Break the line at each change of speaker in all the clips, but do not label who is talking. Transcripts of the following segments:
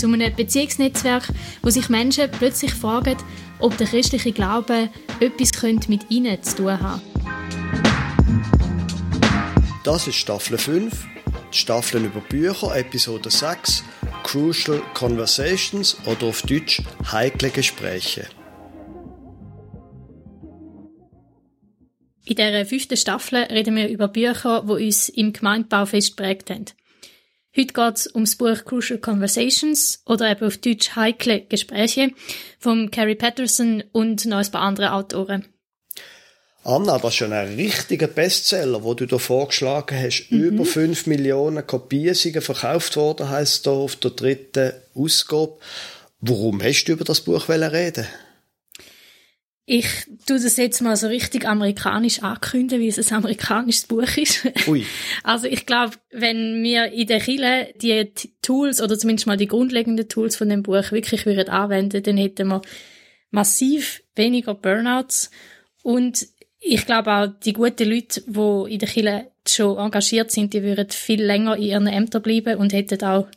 Zu einem Beziehungsnetzwerk, wo sich Menschen plötzlich fragen, ob der christliche Glaube etwas mit ihnen zu tun hat.
Das ist Staffel 5, die Staffeln über Bücher, Episode 6, Crucial Conversations oder auf Deutsch heikle Gespräche.
In dieser fünften Staffel reden wir über Bücher, die uns im Gemeindebau fest geprägt haben. Heute geht es um das Buch Crucial Conversations oder eben auf Deutsch Heikle Gespräche von Carrie Patterson und noch ein paar anderen Autoren.
Anna, das ist schon ein richtiger Bestseller, wo du da vorgeschlagen hast. Mhm. Über 5 Millionen Kopien sind verkauft worden, heisst da auf der dritten Ausgabe. Warum hast du über das Buch reden?
Ich tue das jetzt mal so richtig amerikanisch ankündigen, wie es ein amerikanisches Buch ist. Ui. Also ich glaube, wenn wir in der Kille die Tools oder zumindest mal die grundlegenden Tools von dem Buch wirklich würden anwenden, dann hätten wir massiv weniger Burnouts und ich glaube auch, die guten Leute, die in der Kille schon engagiert sind, die würden viel länger in ihren Ämtern bleiben und hätten auch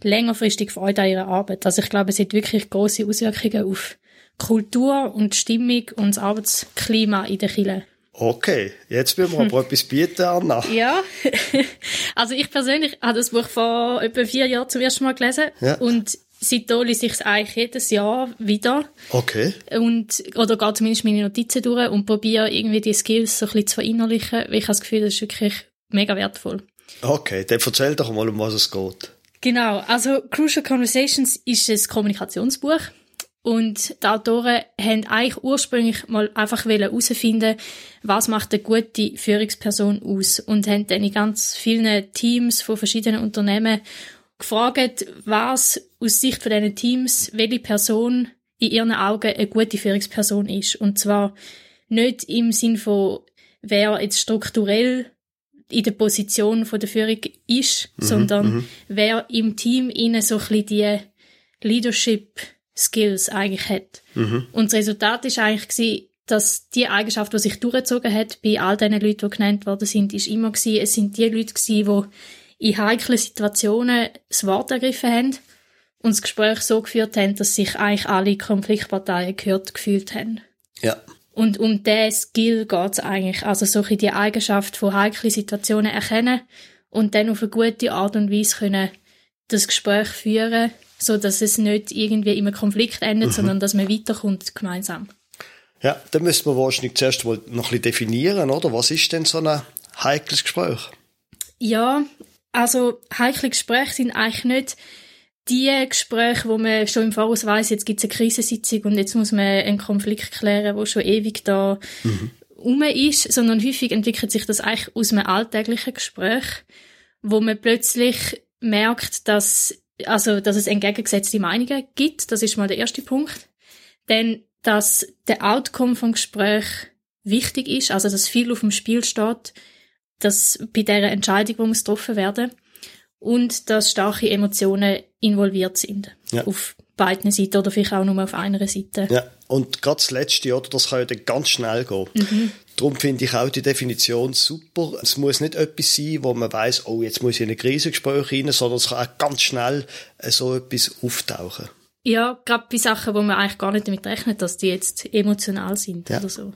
längerfristig Freude an ihrer Arbeit. Also ich glaube, es hat wirklich große Auswirkungen auf Kultur und Stimmung und das Arbeitsklima in der Kirche.
Okay, jetzt müssen wir aber etwas bieten, Anna.
Ja, also ich persönlich habe das Buch vor etwa vier Jahren zum ersten Mal gelesen ja. und seitdem lese ich es eigentlich jedes Jahr wieder.
Okay.
Und, oder gehe zumindest meine Notizen durch und probiere irgendwie die Skills so ein bisschen zu verinnerlichen, weil ich habe das Gefühl, das ist wirklich mega wertvoll.
Okay, dann erzähl doch mal, um was es geht.
Genau, also Crucial Conversations ist ein Kommunikationsbuch und die Autoren haben eigentlich ursprünglich mal einfach herausfinden, was macht eine gute Führungsperson aus und haben dann in ganz vielen Teams von verschiedenen Unternehmen gefragt, was aus Sicht von diesen Teams, welche Person in ihren Augen eine gute Führungsperson ist. Und zwar nicht im Sinn von, wer jetzt strukturell in der Position von der Führung ist, mhm, sondern mhm. wer im Team ihnen so ein bisschen die Leadership Skills eigentlich hat. Mhm. Und das Resultat ist eigentlich gewesen, dass die Eigenschaft, die sich durchgezogen hat bei all diesen Leuten, die genannt worden sind, ist immer gewesen, es sind die Leute gewesen, die in heiklen Situationen das Wort ergriffen haben und das Gespräch so geführt haben, dass sich eigentlich alle Konfliktparteien gehört gefühlt haben.
Ja.
Und um diesen Skill geht es eigentlich. Also solche die Eigenschaft von heiklen Situationen erkennen und dann auf eine gute Art und Weise können das Gespräch führen so dass es nicht irgendwie im Konflikt endet, mhm. sondern dass man weiterkommt gemeinsam.
Ja, dann müssen wir wahrscheinlich zuerst mal noch ein bisschen definieren, oder? Was ist denn so ein heikles Gespräch?
Ja, also heikle Gespräche sind eigentlich nicht die Gespräche, wo man schon im Voraus weiß, jetzt gibt es eine Krisensitzung und jetzt muss man einen Konflikt klären, wo schon ewig da mhm. rum ist, sondern häufig entwickelt sich das eigentlich aus einem alltäglichen Gespräch, wo man plötzlich merkt, dass also, dass es entgegengesetzte Meinungen gibt, das ist mal der erste Punkt. Dann, dass der Outcome vom Gespräch wichtig ist, also dass viel auf dem Spiel steht, dass bei dieser Entscheidung, die muss getroffen werden und dass starke Emotionen involviert sind. Ja. Auf beiden Seiten oder vielleicht auch nur auf einer Seite.
Ja, und gerade das Letzte, oder, das kann ja dann ganz schnell gehen. Mhm. Darum finde ich auch die Definition super. Es muss nicht etwas sein, wo man weiß, oh, jetzt muss ich in ein Krisengespräch rein, sondern es kann auch ganz schnell äh, so etwas auftauchen.
Ja, gerade bei Sachen, wo man eigentlich gar nicht damit rechnet, dass die jetzt emotional sind ja. oder so.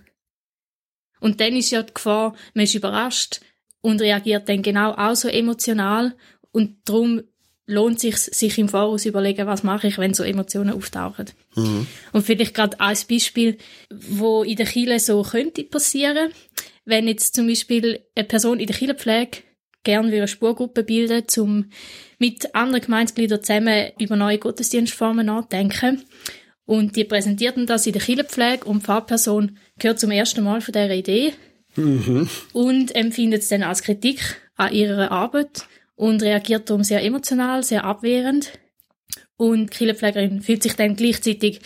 Und dann ist ja die Gefahr, man ist überrascht und reagiert dann genau auch so emotional und darum lohnt sich sich im Voraus überlegen, was mache ich, wenn so Emotionen auftauchen. Mhm. Und vielleicht gerade als Beispiel, wo in der Kille so könnte passieren, wenn jetzt zum Beispiel eine Person in der Kirchenpflege gerne eine Spurgruppe bilden, um mit anderen Gemeinsgliedern zusammen über neue Gottesdienstformen nachdenken. Und die präsentierten das in der Kirchenpflege und die Fahrperson gehört zum ersten Mal von dieser Idee mhm. und empfindet es dann als Kritik an ihrer Arbeit und reagiert darum sehr emotional, sehr abwehrend. Und die Kirchenpflegerin fühlt sich dann gleichzeitig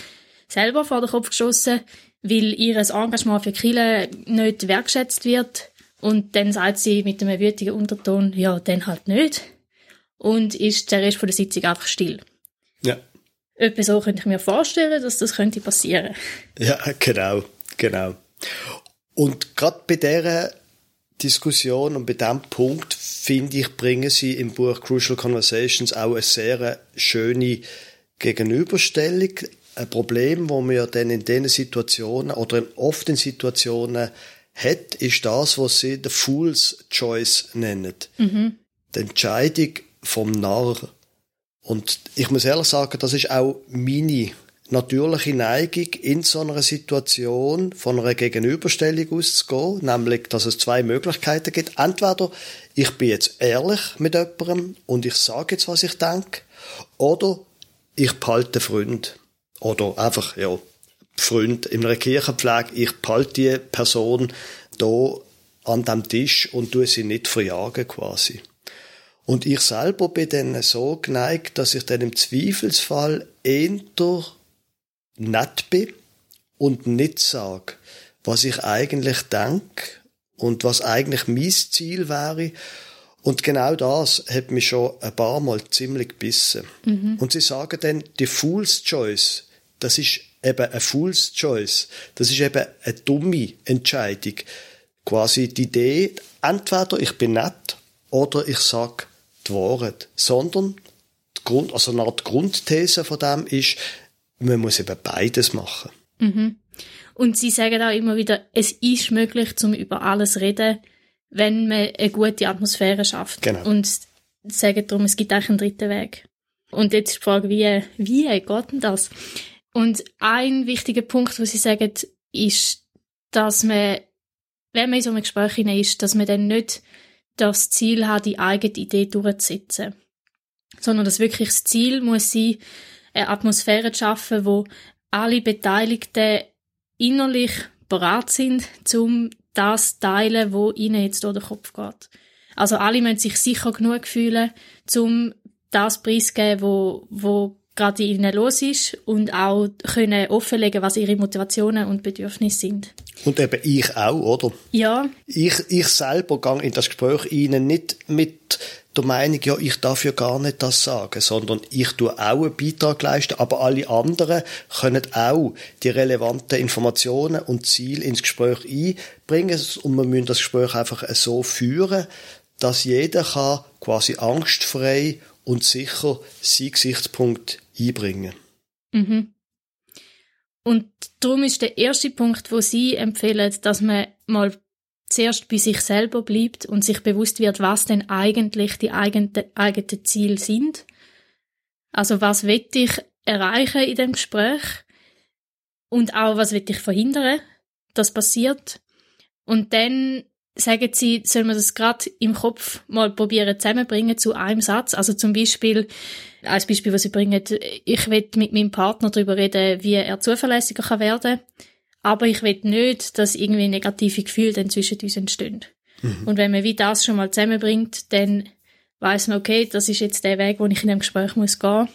selber vor den Kopf geschossen, weil ihr Engagement für Kirche nicht wertschätzt wird. Und dann sagt sie mit einem wütigen Unterton, ja, dann halt nicht. Und ist der Rest der Sitzung einfach still.
Ja.
Etwa so könnte ich mir vorstellen, dass das könnte passieren.
Ja, genau, genau. Und gerade bei dieser Diskussion und bei diesem Punkt, finde ich, bringen sie im Buch Crucial Conversations auch eine sehr schöne Gegenüberstellung. Ein Problem, wo wir dann in diesen Situationen oder oft in Situationen hat, ist das, was sie the Fool's Choice nennen. Mhm. Die Entscheidung vom Narr. Und ich muss ehrlich sagen, das ist auch meine natürliche Neigung, in so einer Situation von einer Gegenüberstellung auszugehen, nämlich, dass es zwei Möglichkeiten gibt. Entweder ich bin jetzt ehrlich mit jemandem und ich sage jetzt, was ich denke, oder ich behalte Freund. Oder einfach, ja, Freund in einer Kirchenpflege, ich behalte die Person da an dem Tisch und tue sie nicht verjagen quasi. Und ich selber bin dann so geneigt, dass ich dann im Zweifelsfall eher nett bin und nicht sage, was ich eigentlich denke und was eigentlich mein Ziel wäre. Und genau das hat mich schon ein paar Mal ziemlich gebissen. Mhm. Und sie sagen dann, die Fool's Choice, das ist eben ein Fool's Choice. Das ist eben eine dumme Entscheidung. Quasi die Idee, entweder ich bin nett oder ich sag die Wahrheit. Sondern die Grund, also eine Art Grundthese von dem ist, man muss eben beides machen.
Mhm. Und sie sagen auch immer wieder, es ist möglich, zum über alles reden, wenn man eine gute Atmosphäre schafft.
Genau.
Und sagen darum, es gibt eigentlich einen dritten Weg. Und jetzt ist die Frage, wie, wie geht denn das? Und ein wichtiger Punkt, was sie sagen, ist, dass man, wenn man in so einem Gespräch ist, dass man dann nicht das Ziel hat, die eigene Idee durchzusetzen. Sondern dass wirklich das Ziel muss sein, eine Atmosphäre zu schaffen, wo alle Beteiligten innerlich bereit sind, um das zu teilen, wo ihnen jetzt durch den Kopf geht. Also alle müssen sich sicher genug fühlen, um das preiszugeben, wo, wo gerade in ihnen los ist und auch können offenlegen, was ihre Motivationen und Bedürfnisse sind.
Und eben ich auch, oder?
Ja.
Ich, ich selber gehe in das Gespräch ihnen nicht mit der Meinung, ja, ich darf ja gar nicht das sagen, sondern ich tue auch einen Beitrag leisten, aber alle anderen können auch die relevanten Informationen und Ziele ins Gespräch einbringen und wir müssen das Gespräch einfach so führen, dass jeder kann quasi angstfrei und sicher seinen Gesichtspunkt einbringen.
Mhm. Und darum ist der erste Punkt, wo Sie empfehlen, dass man mal zuerst bei sich selber bleibt und sich bewusst wird, was denn eigentlich die eigenen, eigenen Ziele sind. Also was will ich erreichen in dem Gespräch und auch was will ich verhindern, dass passiert. Und dann sagen sie, soll man das gerade im Kopf mal probieren zusammenbringen zu einem Satz. Also zum Beispiel, als Beispiel, was sie bringen, ich will mit meinem Partner darüber reden, wie er zuverlässiger kann werden aber ich will nicht, dass irgendwie negative Gefühle dann zwischen uns entstehen. Mhm. Und wenn man wie das schon mal zusammenbringt, dann weiß man, okay, das ist jetzt der Weg, wo ich in dem Gespräch muss gehen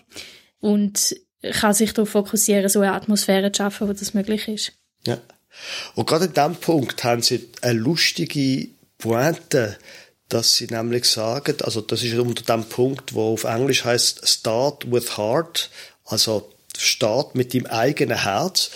und kann sich darauf fokussieren, so eine Atmosphäre zu schaffen, wo das möglich ist.
Ja. Und gerade in diesem Punkt haben sie eine lustige Pointe, dass sie nämlich sagen, also das ist unter dem Punkt, wo auf Englisch heißt Start with Heart, also Start mit dem eigenen Herz.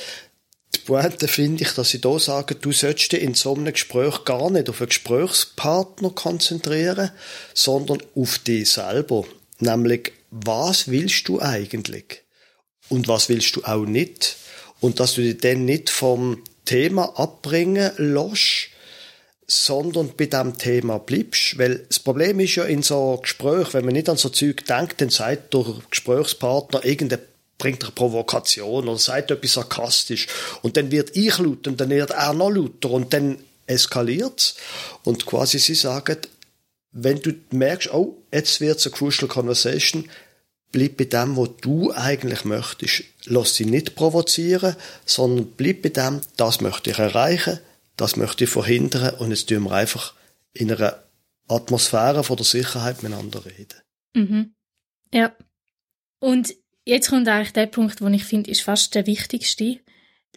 Die Pointe finde ich, dass sie da sagen, du sollst dich in so einem Gespräch gar nicht auf einen Gesprächspartner konzentrieren, sondern auf dich selber. Nämlich, was willst du eigentlich? Und was willst du auch nicht? Und dass du dich dann nicht vom Thema abbringen lässt, sondern bei dem Thema bleibst. Weil das Problem ist ja in so Gespräch, wenn man nicht an so Zeug denkt, dann sagt der Gesprächspartner irgendeine bringt eine Provokation oder sagt etwas sarkastisch und dann wird ich laut und dann wird er noch lauter und dann eskaliert's und quasi sie sagen, wenn du merkst, oh, jetzt wird's eine crucial conversation, bleib bei dem, was du eigentlich möchtest. Lass dich nicht provozieren, sondern bleib bei dem, das möchte ich erreichen, das möchte ich verhindern und jetzt tun wir einfach in einer Atmosphäre von der Sicherheit miteinander reden.
Mhm. Ja. Und jetzt kommt eigentlich der Punkt, wo ich finde, ist fast der wichtigste.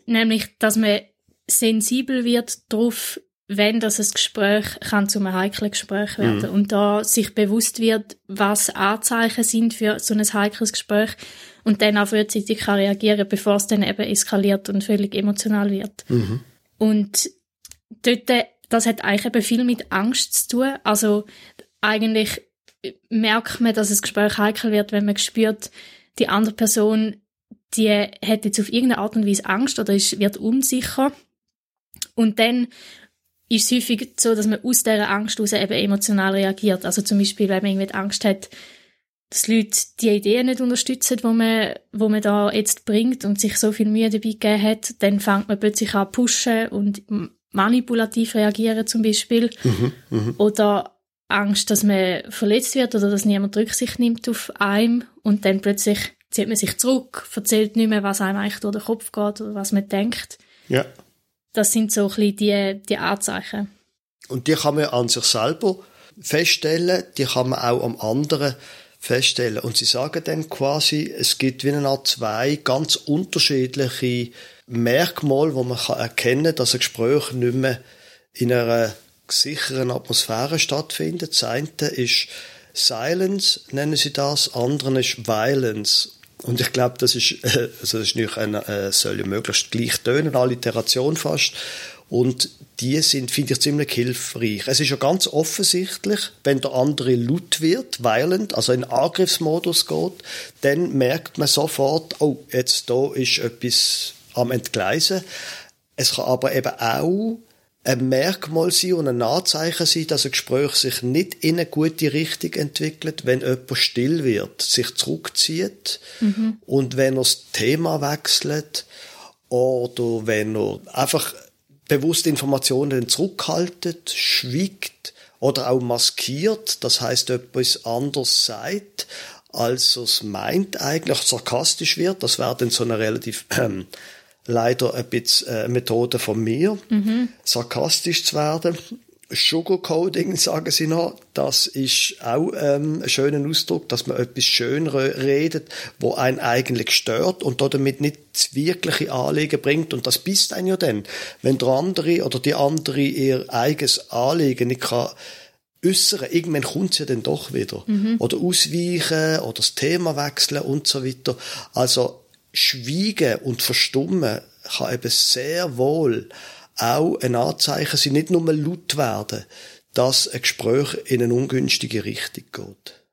Nämlich, dass man sensibel wird darauf, wenn das ein Gespräch kann zu einem heiklen Gespräch werden mhm. und da sich bewusst wird, was Anzeichen sind für so ein heikles Gespräch und dann auch frühzeitig kann reagieren, bevor es dann eben eskaliert und völlig emotional wird. Mhm. Und dort, das hat eigentlich eben viel mit Angst zu tun. Also eigentlich merkt man, dass das Gespräch heikel wird, wenn man spürt, die andere Person, die hat jetzt auf irgendeine Art und Weise Angst oder ist, wird unsicher. Und dann ist es häufig so, dass man aus dieser Angst heraus eben emotional reagiert. Also zum Beispiel, wenn man irgendwie Angst hat, dass Leute die Ideen nicht unterstützen, wo man, wo man da jetzt bringt und sich so viel Mühe dabei gegeben hat, dann fängt man plötzlich an pushen und manipulativ reagieren zum Beispiel. Mhm, mh. Oder Angst, dass man verletzt wird oder dass niemand Rücksicht nimmt auf einem und dann plötzlich zieht man sich zurück, erzählt nicht mehr, was einem eigentlich durch den Kopf geht oder was man denkt.
Ja.
Das sind so ein bisschen die, die Anzeichen.
Und die kann man an sich selber feststellen, die kann man auch am anderen feststellen. Und sie sagen dann quasi, es gibt wie eine Art zwei ganz unterschiedliche Merkmale, wo man kann erkennen kann, dass ein Gespräch nicht mehr in einer sicheren Atmosphäre stattfindet. Das eine ist Silence, nennen sie das, andere ist Violence. Und ich glaube, das ist, äh, also das ist nicht eine, äh, soll ja möglichst gleich tönen, Alliteration fast. Und die sind, finde ich, ziemlich hilfreich. Es ist ja ganz offensichtlich, wenn der andere laut wird, violent, also in Angriffsmodus geht, dann merkt man sofort, oh, jetzt da ist etwas am Entgleisen. Es kann aber eben auch ein Merkmal sein und ein Anzeichen sein, dass ein Gespräch sich nicht in eine gute Richtung entwickelt, wenn jemand still wird, sich zurückzieht mhm. und wenn er das Thema wechselt oder wenn er einfach bewusst Informationen zurückhaltet, schwiegt oder auch maskiert, das heißt etwas anderes sagt, als er es meint, eigentlich sarkastisch wird, das wäre dann so eine relativ äh, leider ein bisschen äh, Methode von mir, mhm. sarkastisch zu werden. Sugarcoating, sagen sie noch, das ist auch ähm, ein schöner Ausdruck, dass man etwas schön redet, wo einen eigentlich stört und damit nicht das wirkliche Anliegen bringt. Und das bist ein ja dann, wenn der andere oder die andere ihr eigenes Anliegen nicht kann äußern, irgendwann kommt sie dann doch wieder. Mhm. Oder ausweichen oder das Thema wechseln und so weiter. Also Schweigen und Verstummen kann eben sehr wohl auch ein Anzeichen sein, nicht nur laut werden, dass ein Gespräch in eine ungünstige Richtung geht.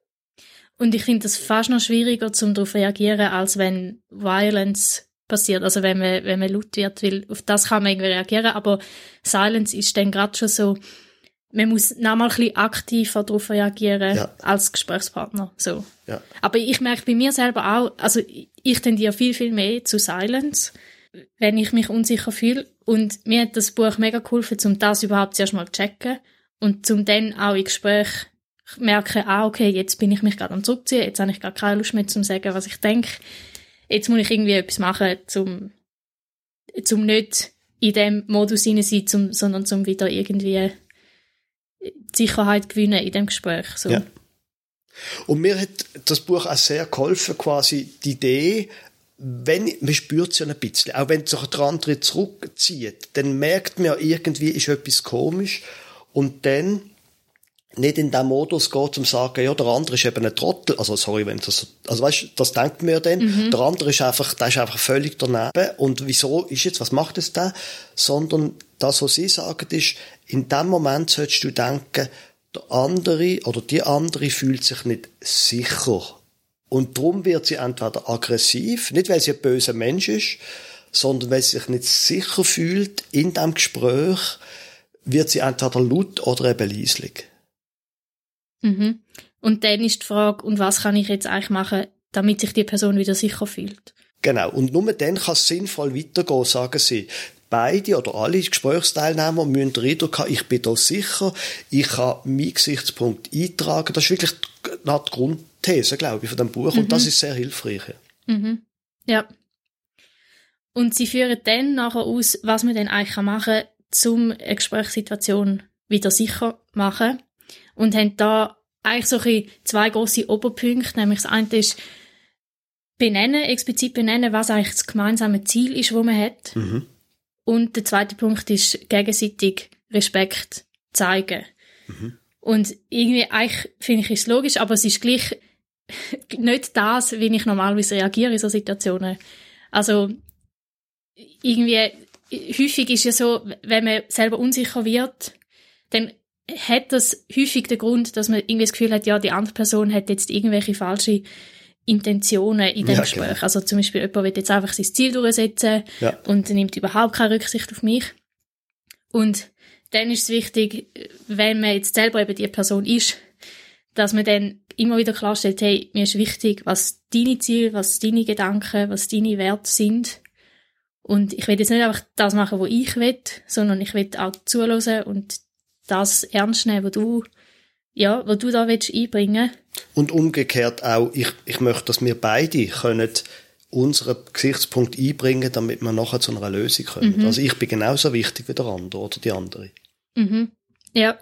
Und ich finde das fast noch schwieriger, um darauf zu reagieren, als wenn Violence passiert, also wenn man, wenn man laut wird, weil auf das kann man irgendwie reagieren, aber Silence ist dann gerade schon so, man muss noch mal ein bisschen aktiver darauf reagieren ja. als Gesprächspartner. So.
Ja.
Aber ich merke bei mir selber auch, also ich tendiere viel, viel mehr zu Silence, wenn ich mich unsicher fühle. Und mir hat das Buch mega geholfen, um das überhaupt zuerst mal zu checken und zum dann auch im Gespräch merken, ah, okay, jetzt bin ich mich gerade am zurückziehen, jetzt habe ich gar keine Lust mehr zum sagen, was ich denke. Jetzt muss ich irgendwie etwas machen, zum, zum nicht in dem Modus hinein sein, zum, sondern zum wieder irgendwie Sicherheit gewinnen in dem Gespräch. So.
Ja. Und mir hat das Buch auch sehr geholfen, quasi die Idee, wenn, man spürt es ja ein bisschen, auch wenn sich der andere zurückzieht, dann merkt man ja irgendwie, ist etwas komisch. Und dann nicht in dem Modus geht, zum sagen, ja, der andere ist eben ein Trottel, also sorry, wenn das, also weißt, das denkt mir dann, mhm. der andere ist einfach, der ist einfach völlig daneben. Und wieso ist jetzt, was macht es da? Sondern das, was sie sagen, ist, in dem Moment solltest du denken, der andere oder die andere fühlt sich nicht sicher. Und darum wird sie entweder aggressiv, nicht weil sie ein böser Mensch ist, sondern weil sie sich nicht sicher fühlt in dem Gespräch, wird sie entweder laut oder eben leislich.
Mhm. Und dann ist die Frage, und was kann ich jetzt eigentlich machen, damit sich die Person wieder sicher fühlt?
Genau. Und nur dann kann es sinnvoll weitergehen, sagen sie beide oder alle Gesprächsteilnehmer müssen den Eindruck haben, ich bin da sicher, ich kann meinen Gesichtspunkt eintragen. Das ist wirklich die, die Grundthese, glaube ich, von dem Buch. Mhm. Und das mhm. ist sehr hilfreich.
Mhm. Ja. Und sie führen dann nachher aus, was man dann eigentlich machen kann, um eine Gesprächssituation wieder sicher zu machen. Und haben da eigentlich so zwei große Oberpunkte, nämlich das eine ist, benennen, explizit benennen, was eigentlich das gemeinsame Ziel ist, wo man hat.
Mhm.
Und der zweite Punkt ist gegenseitig Respekt zeigen.
Mhm.
Und irgendwie, eigentlich finde ich es logisch, aber es ist gleich nicht das, wie ich normalerweise reagiere in so Situationen. Also, irgendwie, häufig ist ja so, wenn man selber unsicher wird, dann hat das häufig den Grund, dass man irgendwie das Gefühl hat, ja, die andere Person hat jetzt irgendwelche falsche Intentionen in dem
Ja,
Gespräch.
genau.
Also zum Beispiel jemand will jetzt einfach sein Ziel durchsetzen
Ja.
und nimmt überhaupt keine Rücksicht auf mich. Und dann ist es wichtig, wenn man jetzt selber eben die Person ist, dass man dann immer wieder klarstellt, hey, mir ist wichtig, was deine Ziele, was deine Gedanken, was deine Werte sind. Und ich will jetzt nicht einfach das machen, was ich will, sondern ich will auch zuhören und das ernst nehmen, was du, ja, was du da willst einbringen.
Und umgekehrt auch, ich, ich möchte, dass wir beide können unseren Gesichtspunkt einbringen, damit wir nachher zu einer Lösung kommen. Also ich bin genauso wichtig wie der andere oder die andere.
Mhm. Ja.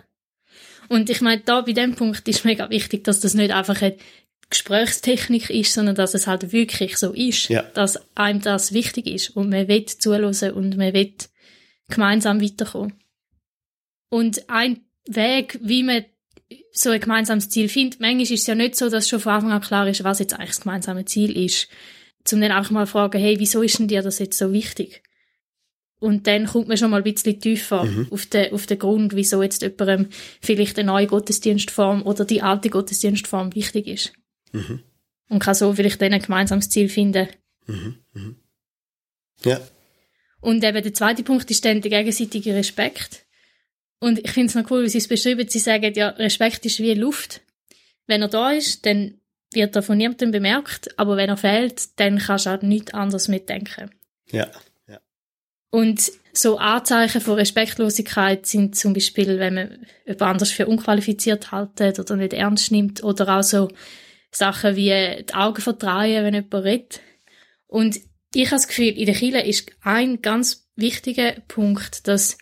Und ich meine, da bei dem Punkt ist mega wichtig, dass das nicht einfach eine Gesprächstechnik ist, sondern dass es halt wirklich so ist,
Ja.
dass einem das wichtig ist und man will zuhören und man will gemeinsam weiterkommen. Und ein Weg, wie man so ein gemeinsames Ziel findet, manchmal ist es ja nicht so, dass schon von Anfang an klar ist, was jetzt eigentlich das gemeinsame Ziel ist. Zum dann einfach mal fragen, hey, wieso ist denn dir das jetzt so wichtig? Und dann kommt man schon mal ein bisschen tiefer auf, den, auf den Grund, wieso jetzt jemandem vielleicht eine neue Gottesdienstform oder die alte Gottesdienstform wichtig ist. Und kann so vielleicht dann ein gemeinsames Ziel finden.
Ja.
Und eben der zweite Punkt ist dann der gegenseitige Respekt. Und ich finde es noch cool, wie sie es beschreiben. Sie sagen, ja, Respekt ist wie Luft. Wenn er da ist, dann wird er von niemandem bemerkt, aber wenn er fehlt, dann kannst du auch nichts anderes mitdenken.
Ja. Ja.
Und so Anzeichen von Respektlosigkeit sind zum Beispiel, wenn man jemand anders für unqualifiziert haltet oder nicht ernst nimmt oder auch so Sachen wie die Augen verdrehen, wenn jemand redet. Und ich habe das Gefühl, in der Kirche ist ein ganz wichtiger Punkt, dass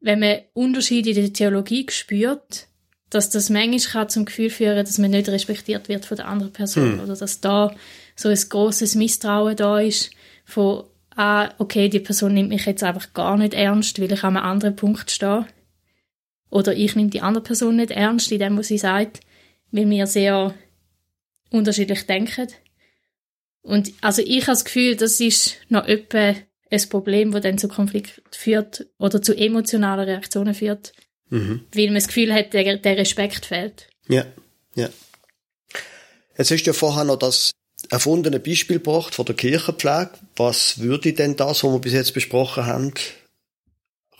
wenn man Unterschiede in der Theologie spürt, dass das manchmal kann zum Gefühl führen, dass man nicht respektiert wird von der anderen Person oder dass da so ein großes Misstrauen da ist von ah, okay, die Person nimmt mich jetzt einfach gar nicht ernst, weil ich an einem anderen Punkt stehe. Oder ich nehme die andere Person nicht ernst in dem, was sie sagt, weil wir sehr unterschiedlich denken. Und also ich habe das Gefühl, das ist noch etwa ein Problem, das dann zu Konflikt führt oder zu emotionalen Reaktionen führt,
Mhm.
weil man das Gefühl hat, der, der Respekt fehlt.
Ja. Ja. Jetzt hast du ja vorher noch das erfundene Beispiel gebracht von der Kirchenpflege. Was würde denn das, was wir bis jetzt besprochen haben,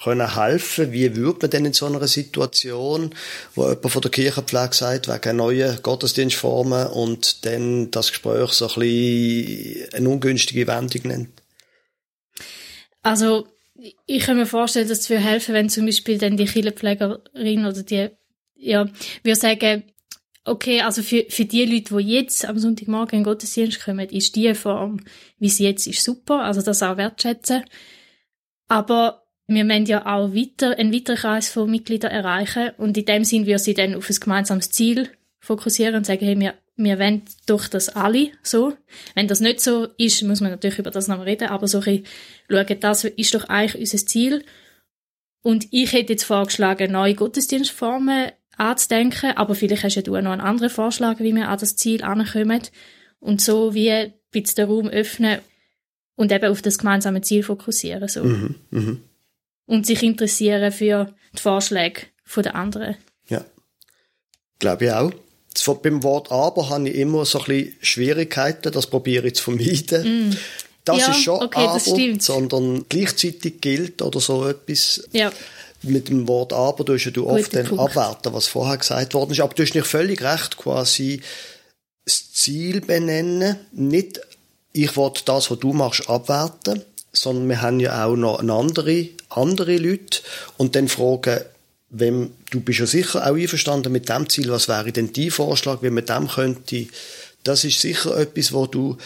können helfen? Wie würde man denn in so einer Situation, wo jemand von der Kirchenpflege sagt, wegen neuen Gottesdienstformen und dann das Gespräch so ein bisschen eine ungünstige Wendung nimmt?
Also, ich kann mir vorstellen, dass es würde helfen, wenn zum Beispiel dann die Kirchenpflegerin oder die, ja, würde sagen, okay, also für, für die Leute, die jetzt am Sonntagmorgen in Gottesdienst kommen, ist die Form, wie sie jetzt ist, super, also das auch wertschätzen. Aber wir müssen ja auch weiter, einen weiteren Kreis von Mitgliedern erreichen und in dem Sinn würde sie dann auf ein gemeinsames Ziel fokussieren und sagen, hey, wir, wir wollen doch das alle so. Wenn das nicht so ist, muss man natürlich über das noch reden, aber so ein bisschen schauen, das ist doch eigentlich unser Ziel. Und ich hätte jetzt vorgeschlagen, neue Gottesdienstformen anzudenken, aber vielleicht hast ja du noch einen anderen Vorschlag, wie wir an das Ziel ankommen. Und so wie ein bisschen den Raum öffnen und eben auf das gemeinsame Ziel fokussieren. So.
Mhm. Mhm.
Und sich interessieren für die Vorschläge der anderen.
Ja. Glaube ich auch. Beim Wort aber habe ich immer so ein bisschen Schwierigkeiten, das probiere ich zu vermeiden. Das
Mm. Ja,
ist schon
okay,
aber,
das
sondern gleichzeitig gilt oder so etwas
Ja.
mit dem Wort aber, du ja du oft
Guter
dann
Punkt.
abwerten, was vorher gesagt worden ist. Aber du hast nicht völlig recht, quasi das Ziel benennen, nicht ich will das, was du machst, abwerten, sondern wir haben ja auch noch andere, andere Leute und dann fragen, wenn, du bist ja sicher auch einverstanden mit dem Ziel, was wäre denn dein Vorschlag, wie man dem könnte, das ist sicher etwas, wo du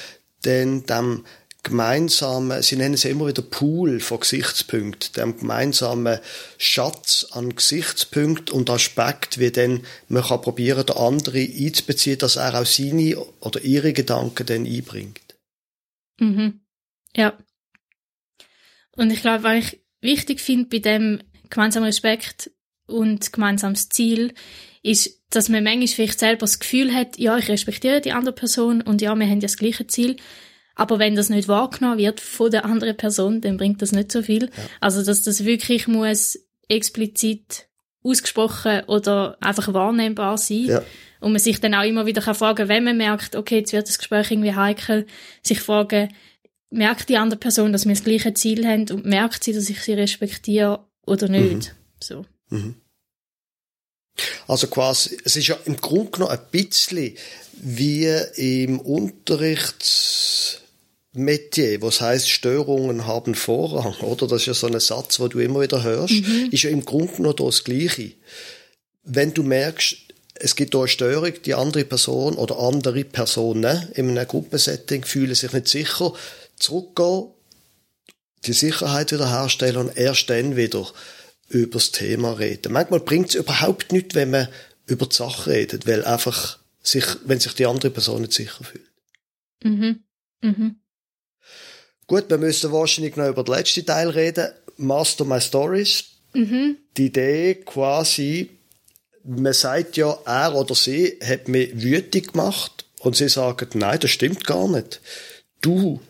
dann dem gemeinsamen, sie nennen es immer wieder Pool von Gesichtspunkten, dem gemeinsamen Schatz an Gesichtspunkten und Aspekt, wie dann man kann probieren, den anderen einzubeziehen, dass er auch seine oder ihre Gedanken dann einbringt.
Mhm. Ja. Und ich glaube, was ich wichtig finde bei dem gemeinsamen Respekt und gemeinsames Ziel, ist, dass man manchmal vielleicht selber das Gefühl hat, ja, ich respektiere die andere Person und ja, wir haben ja das gleiche Ziel. Aber wenn das nicht wahrgenommen wird von der anderen Person, dann bringt das nicht so viel. Ja. Also, dass das wirklich muss explizit ausgesprochen oder einfach wahrnehmbar sein. Ja. Und man sich dann auch immer wieder kann fragen, wenn man merkt, okay, jetzt wird das Gespräch irgendwie heikel, sich fragen, merkt die andere Person, dass wir das gleiche Ziel haben und merkt sie, dass ich sie respektiere oder nicht. Mhm. So. Mhm.
Also quasi, es ist ja im Grunde genommen ein bisschen wie im Unterrichtsmetier, was heißt Störungen haben Vorrang, oder? Das ist ja so ein Satz, wo du immer wieder hörst. Mhm. Ist ja im Grunde genommen das Gleiche. Wenn du merkst, es gibt da eine Störung, die andere Person oder andere Personen in einem Gruppensetting fühlen sich nicht sicher, zurückgehen, die Sicherheit wiederherstellen und erst dann wieder über das Thema reden. Manchmal bringt es überhaupt nichts, wenn man über die Sache redet, weil einfach sich, wenn sich die andere Person nicht sicher fühlt. Mhm. Mhm. Gut, wir müssen wahrscheinlich noch über den letzten Teil reden. Master My Stories. Mhm. Die Idee quasi, man sagt ja, er oder sie hat mich wütig gemacht und sie sagen, nein, das stimmt gar nicht. Du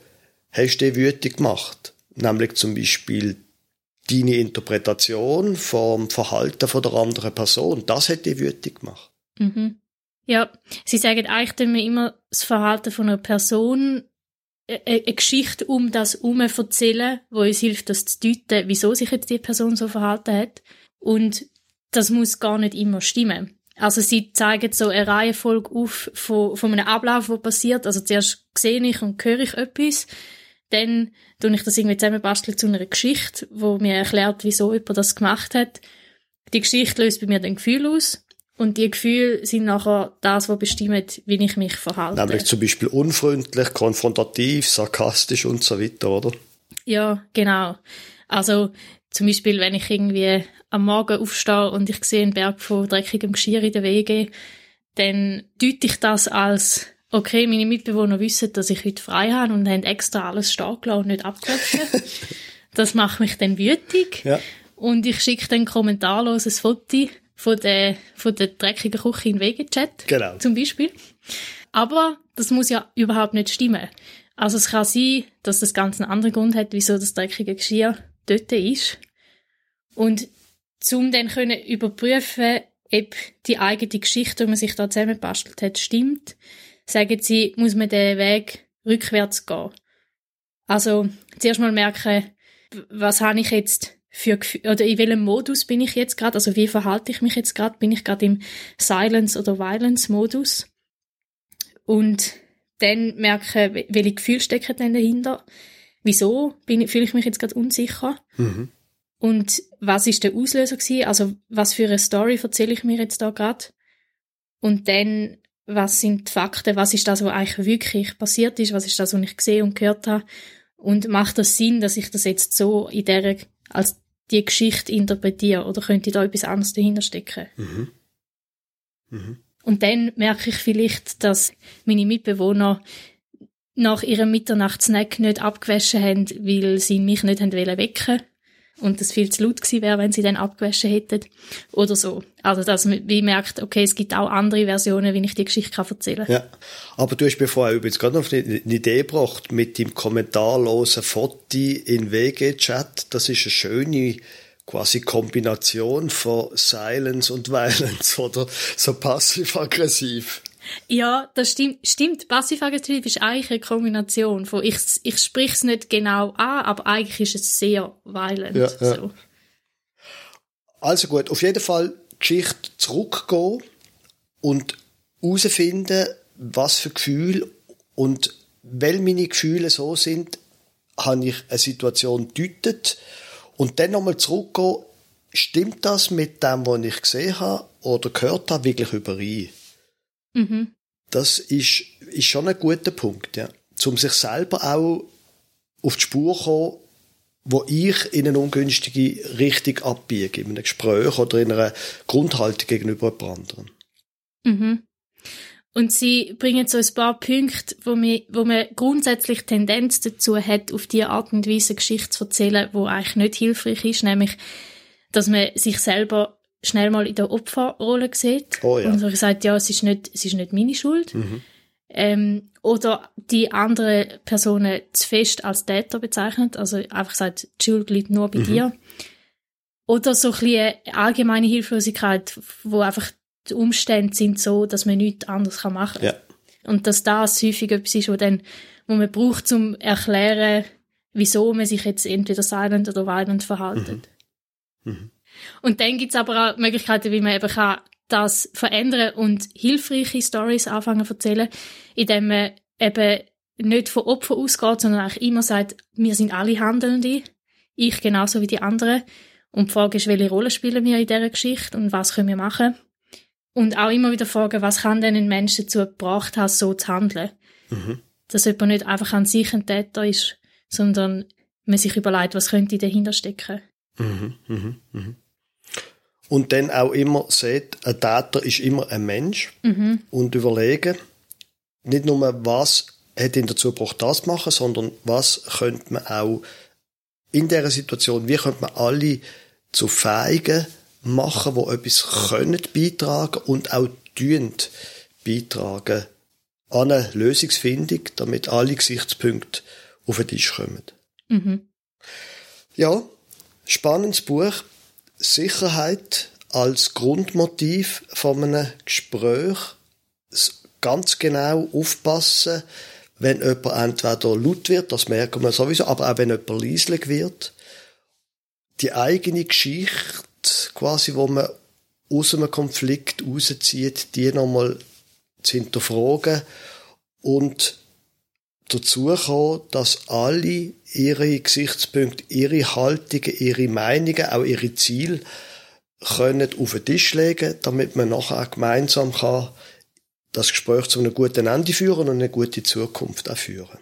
hast dich wütig gemacht. Nämlich zum Beispiel deine Interpretation vom Verhalten von der anderen Person. Das hat dich wütig gemacht.
Mhm. Ja, sie sagen eigentlich wenn wir immer das Verhalten von einer Person äh, äh, eine Geschichte um das herum erzählen, wo uns hilft, das zu deuten, wieso sich jetzt die Person so verhalten hat. Und das muss gar nicht immer stimmen. Also sie zeigen so eine Reihenfolge auf von, von einem Ablauf, wo passiert. Also zuerst sehe ich und höre ich etwas dann tue ich das irgendwie zusammenbasteln zu einer Geschichte, wo mir erklärt, wieso jemand das gemacht hat. Die Geschichte löst bei mir dann Gefühl aus. Und die Gefühle sind nachher das, was bestimmt, wie ich mich verhalte.
Nämlich zum Beispiel unfreundlich, konfrontativ, sarkastisch und so weiter, oder?
Ja, genau. Also zum Beispiel, wenn ich irgendwie am Morgen aufstehe und ich sehe einen Berg von dreckigem Geschirr in den Wege, dann deute ich das als okay, meine Mitbewohner wissen, dass ich heute frei habe und haben extra alles stehen gelassen und nicht abgeklopft. das macht mich dann wütig. Ja. Und ich schicke dann kommentarlos ein Foto von der, von der dreckigen Küche in Wegechat. Genau. Zum Beispiel. Aber das muss ja überhaupt nicht stimmen. Also es kann sein, dass das ganz einen anderen Grund hat, wieso das dreckige Geschirr dort ist. Und zum dann können überprüfen, ob die eigene Geschichte, die man sich da zusammenbastelt hat, stimmt, sagen sie, muss man den Weg rückwärts gehen. Also zuerst mal merken, was habe ich jetzt für oder in welchem Modus bin ich jetzt gerade, also wie verhalte ich mich jetzt gerade, bin ich gerade im Silence oder Violence Modus und dann merken, welche Gefühle stecken denn dahinter, wieso bin, fühle ich mich jetzt gerade unsicher? Mhm. und was ist der Auslöser gewesen, also was für eine Story erzähle ich mir jetzt da gerade und dann was sind die Fakten, was ist das, was eigentlich wirklich passiert ist, was ist das, was ich gesehen und gehört habe und macht das Sinn, dass ich das jetzt so in der als die Geschichte interpretiere oder könnte da etwas anderes dahinter stecken? Mhm. Mhm. Und dann merke ich vielleicht, dass meine Mitbewohner nach ihrem Mitternachtssnack nicht abgewaschen haben, weil sie mich nicht haben wecken und das viel zu laut gewesen wäre, wenn sie dann abgewaschen hätten oder so. Also dass man wie merkt, okay, es gibt auch andere Versionen, wie ich die Geschichte kann erzählen kann.
Ja, aber du hast mir vorher übrigens gerade noch eine, Idee gebracht mit dem kommentarlosen Foto in WG-Chat. Das ist eine schöne quasi Kombination von Silence und Violence oder so passiv-aggressiv.
Ja, das stimmt. stimmt. Passiv-aggressiv ist eigentlich eine Kombination von, ich, ich spreche es nicht genau an, aber eigentlich ist es sehr violent. Ja, ja. So.
Also gut, auf jeden Fall Geschichte zurückgehen und herausfinden, was für Gefühle und weil meine Gefühle so sind, habe ich eine Situation deutet und dann nochmal zurückgehen, stimmt das mit dem, was ich gesehen habe oder gehört habe, wirklich überein? Mhm. Das ist, ist schon ein guter Punkt, ja. Um sich selber auch auf die Spur zu kommen, wo ich in eine ungünstige Richtung abbiege, in einem Gespräch oder in einer Grundhaltung gegenüber jemand anderem.
Mhm. Und sie bringen so ein paar Punkte, wo, wir, wo man grundsätzlich Tendenz dazu hat, auf diese Art und Weise Geschichte zu erzählen, wo eigentlich nicht hilfreich ist, nämlich, dass man sich selber schnell mal in der Opferrolle sieht.
Oh ja.
Und so sagt, ja, es ist nicht, es ist nicht meine Schuld.
Mhm.
Ähm, oder die anderen Personen zu fest als Täter bezeichnet. Also einfach sagt, die Schuld liegt nur bei
Mhm.
dir. Oder so ein bisschen eine allgemeine Hilflosigkeit, wo einfach die Umstände sind so, dass man nichts anderes kann machen kann.
Ja.
Und dass das häufig etwas ist, wo, dann, wo man braucht, um erklären, wieso man sich jetzt entweder silent oder violent verhaltet.
Mhm.
Und dann gibt's aber auch Möglichkeiten, wie man eben kann das verändern und hilfreiche Stories anfangen zu erzählen, indem man eben nicht von Opfern ausgeht, sondern eigentlich immer sagt, wir sind alle Handelnde, ich genauso wie die anderen. Und die Frage ist, welche Rolle spielen wir in dieser Geschichte und was können wir machen? Und auch immer wieder fragen, was kann denn ein Mensch dazu gebracht haben, so zu handeln?
Mhm.
Dass jemand nicht einfach an sich ein Täter ist, sondern man sich überlegt, was könnte dahinter stecken.
Mhm. Mhm. Mhm. Und dann auch immer sieht, ein Täter ist immer ein Mensch
Mhm.
und überlegen, nicht nur, was hat ihn dazu gebracht, das zu machen, sondern was könnte man auch in dieser Situation, wie könnte man alle zu Feigen machen, die etwas können beitragen und auch tun beitragen an eine Lösungsfindung, damit alle Gesichtspunkte auf den Tisch kommen.
Mhm.
Ja, spannendes Buch. Sicherheit als Grundmotiv von einem Gespräch. Ganz genau aufpassen, wenn jemand entweder laut wird, das merken wir sowieso, aber auch wenn jemand leislich wird. Die eigene Geschichte, quasi, wo man aus einem Konflikt rauszieht, die nochmal zu hinterfragen und dazu kommen, dass alle ihre Gesichtspunkte, ihre Haltungen, ihre Meinungen, auch ihre Ziele können auf den Tisch legen, damit man nachher auch gemeinsam kann das Gespräch zu einem guten Ende führen und eine gute Zukunft auch führen.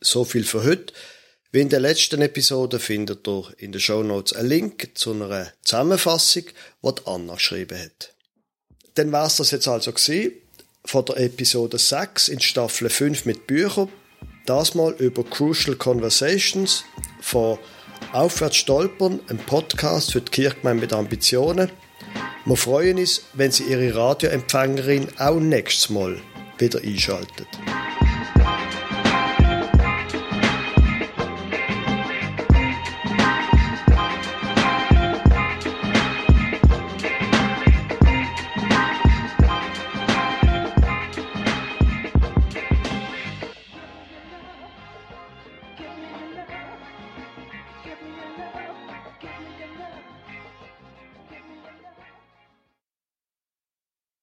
So viel für heute. Wie in der letzten Episode findet ihr in den Show Notes einen Link zu einer Zusammenfassung, die Anna geschrieben hat. Dann wär's das jetzt also gewesen von der Episode 6 in Staffel 5 mit Büchern. Das mal über Crucial Conversations von Aufwärts stolpern, ein Podcast für die Kirchgemeinde mit Ambitionen. Wir freuen uns, wenn Sie Ihre Radioempfängerin auch nächstes Mal wieder einschaltet.